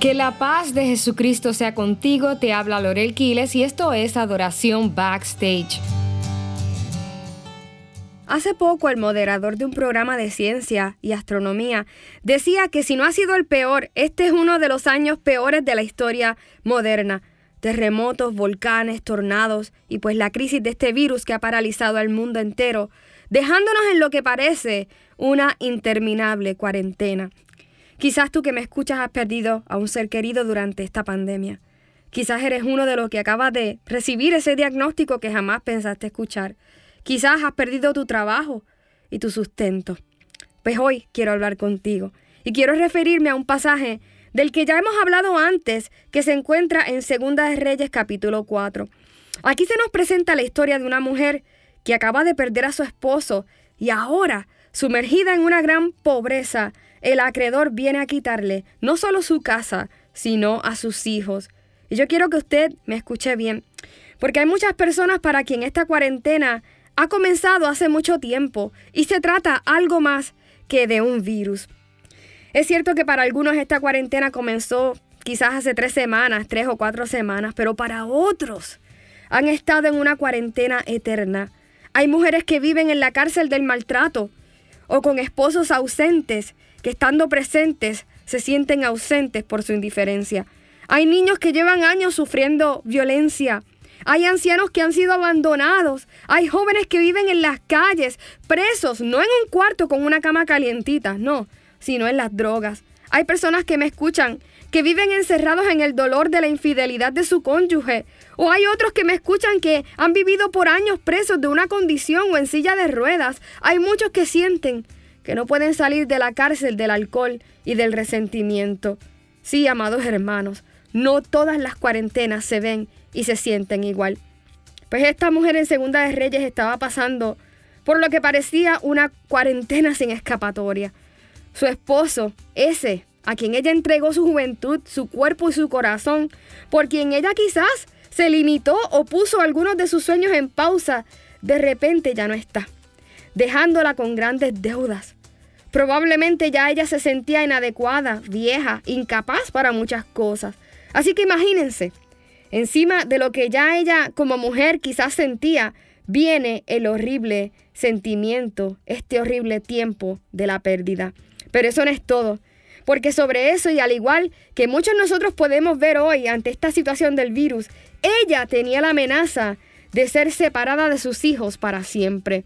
Que la paz de Jesucristo sea contigo, te habla Lorel Quiles y esto es Adoración Backstage. Hace poco el moderador de un programa de ciencia y astronomía decía que si no ha sido el peor, este es uno de los años peores de la historia moderna. Terremotos, volcanes, tornados y pues la crisis de este virus que ha paralizado al mundo entero, dejándonos en lo que parece una interminable cuarentena. Quizás tú que me escuchas has perdido a un ser querido durante esta pandemia. Quizás eres uno de los que acabas de recibir ese diagnóstico que jamás pensaste escuchar. Quizás has perdido tu trabajo y tu sustento. Pues hoy quiero hablar contigo y quiero referirme a un pasaje del que ya hemos hablado antes, que se encuentra en Segunda de Reyes capítulo 4. Aquí se nos presenta la historia de una mujer que acaba de perder a su esposo y ahora, sumergida en una gran pobreza, el acreedor viene a quitarle no solo su casa, sino a sus hijos. Y yo quiero que usted me escuche bien, porque hay muchas personas para quien esta cuarentena ha comenzado hace mucho tiempo y se trata algo más que de un virus. Es cierto que para algunos esta cuarentena comenzó quizás hace tres semanas, tres o cuatro semanas, pero para otros han estado en una cuarentena eterna. Hay mujeres que viven en la cárcel del maltrato o con esposos ausentes que estando presentes se sienten ausentes por su indiferencia. Hay niños que llevan años sufriendo violencia. Hay ancianos que han sido abandonados. Hay jóvenes que viven en las calles, presos, no en un cuarto con una cama calientita, no, sino en las drogas. Hay personas que me escuchan que viven encerrados en el dolor de la infidelidad de su cónyuge. O hay otros que me escuchan que han vivido por años presos de una condición o en silla de ruedas. Hay muchos que sienten que no pueden salir de la cárcel del alcohol y del resentimiento. Sí, amados hermanos, no todas las cuarentenas se ven y se sienten igual. Pues esta mujer en Segunda de Reyes estaba pasando por lo que parecía una cuarentena sin escapatoria. Su esposo, ese a quien ella entregó su juventud, su cuerpo y su corazón, por quien ella quizás se limitó o puso algunos de sus sueños en pausa, de repente ya no está dejándola con grandes deudas. Probablemente ya ella se sentía inadecuada, vieja, incapaz para muchas cosas. Así que imagínense, encima de lo que ya ella como mujer quizás sentía, viene el horrible sentimiento, este horrible tiempo de la pérdida. Pero eso no es todo, porque sobre eso y al igual que muchos nosotros podemos ver hoy ante esta situación del virus, ella tenía la amenaza de ser separada de sus hijos para siempre.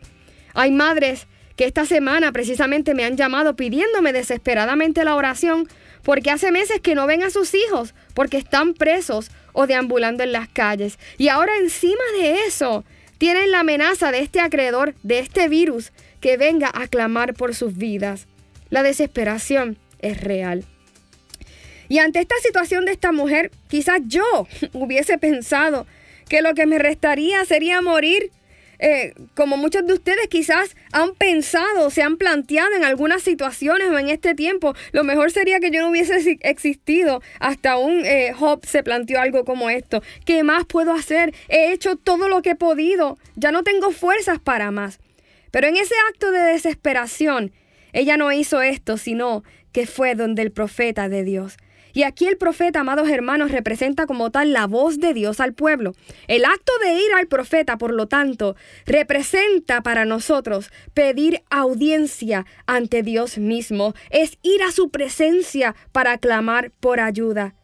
Hay madres que esta semana precisamente me han llamado pidiéndome desesperadamente la oración porque hace meses que no ven a sus hijos porque están presos o deambulando en las calles. Y ahora encima de eso tienen la amenaza de este acreedor, de este virus, que venga a clamar por sus vidas. La desesperación es real. Y ante esta situación de esta mujer, quizás yo hubiese pensado que lo que me restaría sería morir eh, como muchos de ustedes quizás han pensado, se han planteado en algunas situaciones o en este tiempo, lo mejor sería que yo no hubiese existido. Hasta un eh, Job se planteó algo como esto. ¿Qué más puedo hacer? He hecho todo lo que he podido. Ya no tengo fuerzas para más. Pero en ese acto de desesperación, ella no hizo esto, sino que fue donde el profeta de Dios. Y aquí el profeta, amados hermanos, representa como tal la voz de Dios al pueblo. El acto de ir al profeta, por lo tanto, representa para nosotros pedir audiencia ante Dios mismo. Es ir a su presencia para clamar por ayuda.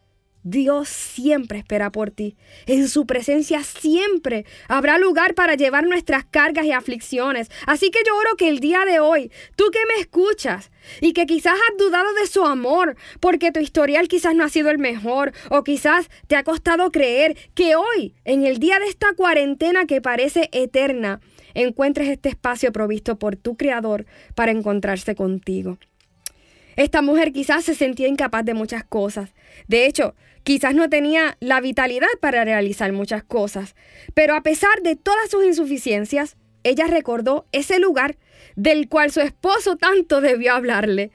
Dios siempre espera por ti. En su presencia siempre habrá lugar para llevar nuestras cargas y aflicciones. Así que yo oro que el día de hoy, tú que me escuchas y que quizás has dudado de su amor porque tu historial quizás no ha sido el mejor o quizás te ha costado creer que hoy, en el día de esta cuarentena que parece eterna, encuentres este espacio provisto por tu Creador para encontrarse contigo. Esta mujer quizás se sentía incapaz de muchas cosas. De hecho, quizás no tenía la vitalidad para realizar muchas cosas. Pero a pesar de todas sus insuficiencias, ella recordó ese lugar del cual su esposo tanto debió hablarle.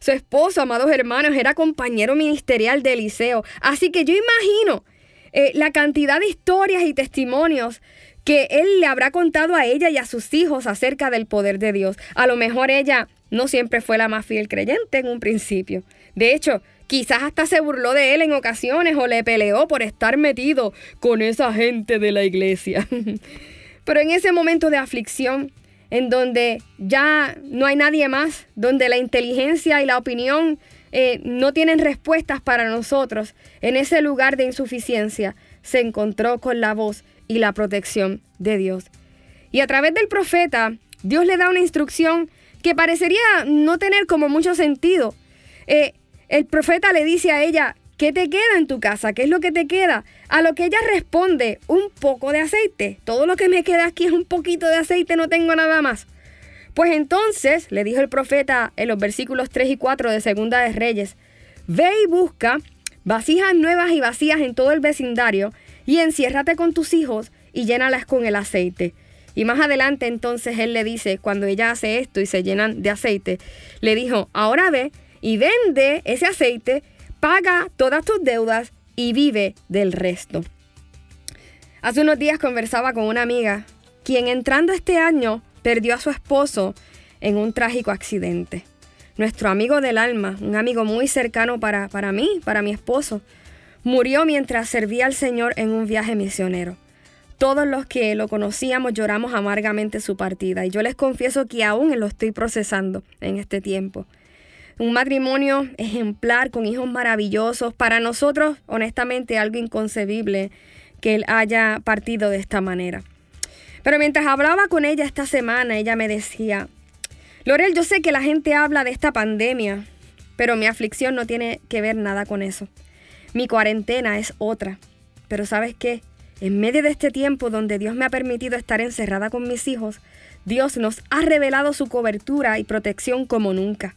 Su esposo, amados hermanos, era compañero ministerial de Eliseo. Así que yo imagino eh, la cantidad de historias y testimonios que él le habrá contado a ella y a sus hijos acerca del poder de Dios. A lo mejor ella no siempre fue la más fiel creyente en un principio. De hecho, Quizás hasta se burló de él en ocasiones o le peleó por estar metido con esa gente de la iglesia. Pero en ese momento de aflicción, en donde ya no hay nadie más, donde la inteligencia y la opinión eh, no tienen respuestas para nosotros, en ese lugar de insuficiencia, se encontró con la voz y la protección de Dios. Y a través del profeta, Dios le da una instrucción que parecería no tener como mucho sentido. Eh, el profeta le dice a ella, ¿qué te queda en tu casa? ¿Qué es lo que te queda? A lo que ella responde, un poco de aceite. Todo lo que me queda aquí es un poquito de aceite, no tengo nada más. Pues entonces le dijo el profeta en los versículos 3 y 4 de Segunda de Reyes, ve y busca vasijas nuevas y vacías en todo el vecindario y enciérrate con tus hijos y llénalas con el aceite. Y más adelante entonces él le dice, cuando ella hace esto y se llenan de aceite, le dijo, ahora ve y vende ese aceite, paga todas tus deudas y vive del resto. Hace unos días conversaba con una amiga, quien entrando este año perdió a su esposo en un trágico accidente. Nuestro amigo del alma, un amigo muy cercano para, para mí, para mi esposo, murió mientras servía al Señor en un viaje misionero. Todos los que lo conocíamos lloramos amargamente su partida y yo les confieso que aún lo estoy procesando en este tiempo un matrimonio ejemplar con hijos maravillosos. Para nosotros, honestamente, algo inconcebible que él haya partido de esta manera. Pero mientras hablaba con ella esta semana, ella me decía, Lorel, yo sé que la gente habla de esta pandemia, pero mi aflicción no tiene que ver nada con eso. Mi cuarentena es otra. Pero sabes qué? En medio de este tiempo donde Dios me ha permitido estar encerrada con mis hijos, Dios nos ha revelado su cobertura y protección como nunca.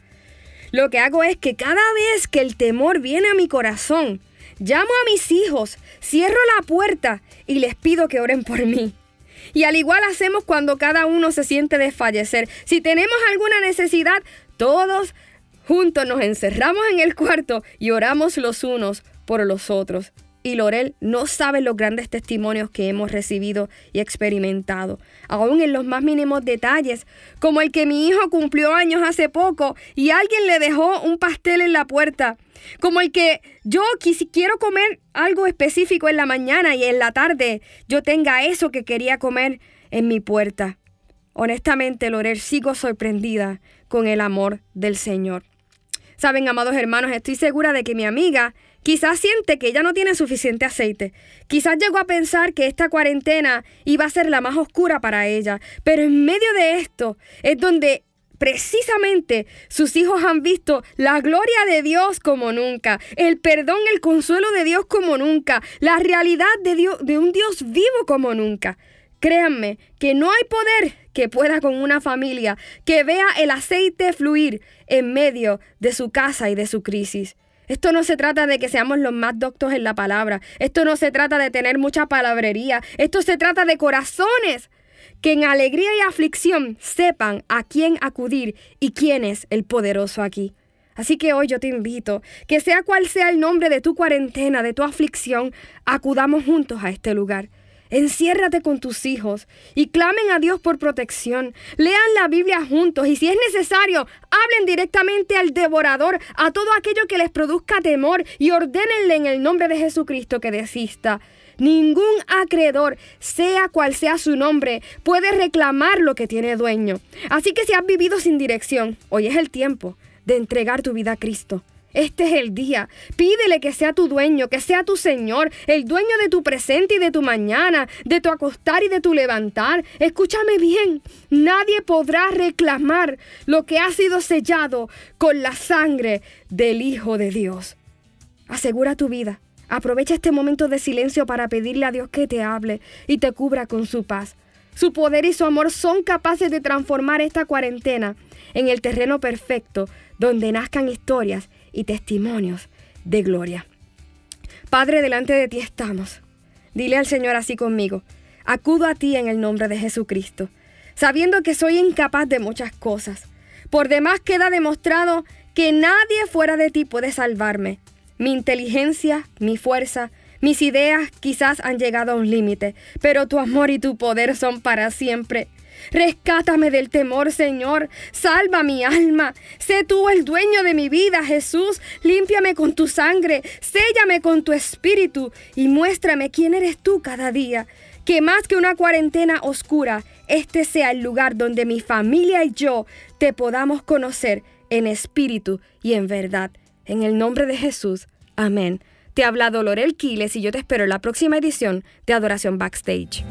Lo que hago es que cada vez que el temor viene a mi corazón, llamo a mis hijos, cierro la puerta y les pido que oren por mí. Y al igual hacemos cuando cada uno se siente desfallecer. Si tenemos alguna necesidad, todos juntos nos encerramos en el cuarto y oramos los unos por los otros y Lorel no sabe los grandes testimonios que hemos recibido y experimentado, aún en los más mínimos detalles, como el que mi hijo cumplió años hace poco y alguien le dejó un pastel en la puerta, como el que yo quiero comer algo específico en la mañana y en la tarde yo tenga eso que quería comer en mi puerta. Honestamente, Lorel, sigo sorprendida con el amor del Señor. Saben, amados hermanos, estoy segura de que mi amiga Quizás siente que ella no tiene suficiente aceite. Quizás llegó a pensar que esta cuarentena iba a ser la más oscura para ella. Pero en medio de esto es donde precisamente sus hijos han visto la gloria de Dios como nunca, el perdón, el consuelo de Dios como nunca, la realidad de, de un Dios vivo como nunca. Créanme que no hay poder que pueda con una familia que vea el aceite fluir en medio de su casa y de su crisis. Esto no se trata de que seamos los más doctos en la palabra. Esto no se trata de tener mucha palabrería. Esto se trata de corazones que en alegría y aflicción sepan a quién acudir y quién es el poderoso aquí. Así que hoy yo te invito, que sea cual sea el nombre de tu cuarentena, de tu aflicción, acudamos juntos a este lugar. Enciérrate con tus hijos y clamen a Dios por protección. Lean la Biblia juntos y si es necesario, hablen directamente al devorador, a todo aquello que les produzca temor y ordénenle en el nombre de Jesucristo que desista. Ningún acreedor, sea cual sea su nombre, puede reclamar lo que tiene dueño. Así que si has vivido sin dirección, hoy es el tiempo de entregar tu vida a Cristo. Este es el día. Pídele que sea tu dueño, que sea tu Señor, el dueño de tu presente y de tu mañana, de tu acostar y de tu levantar. Escúchame bien, nadie podrá reclamar lo que ha sido sellado con la sangre del Hijo de Dios. Asegura tu vida. Aprovecha este momento de silencio para pedirle a Dios que te hable y te cubra con su paz. Su poder y su amor son capaces de transformar esta cuarentena en el terreno perfecto donde nazcan historias y testimonios de gloria. Padre, delante de ti estamos. Dile al Señor así conmigo, acudo a ti en el nombre de Jesucristo, sabiendo que soy incapaz de muchas cosas. Por demás queda demostrado que nadie fuera de ti puede salvarme. Mi inteligencia, mi fuerza, mis ideas quizás han llegado a un límite, pero tu amor y tu poder son para siempre. Rescátame del temor, Señor. Salva mi alma. Sé tú el dueño de mi vida, Jesús. Límpiame con tu sangre. Séllame con tu espíritu y muéstrame quién eres tú cada día. Que más que una cuarentena oscura, este sea el lugar donde mi familia y yo te podamos conocer en espíritu y en verdad. En el nombre de Jesús. Amén. Te ha hablado Lorel Quiles y yo te espero en la próxima edición de Adoración Backstage.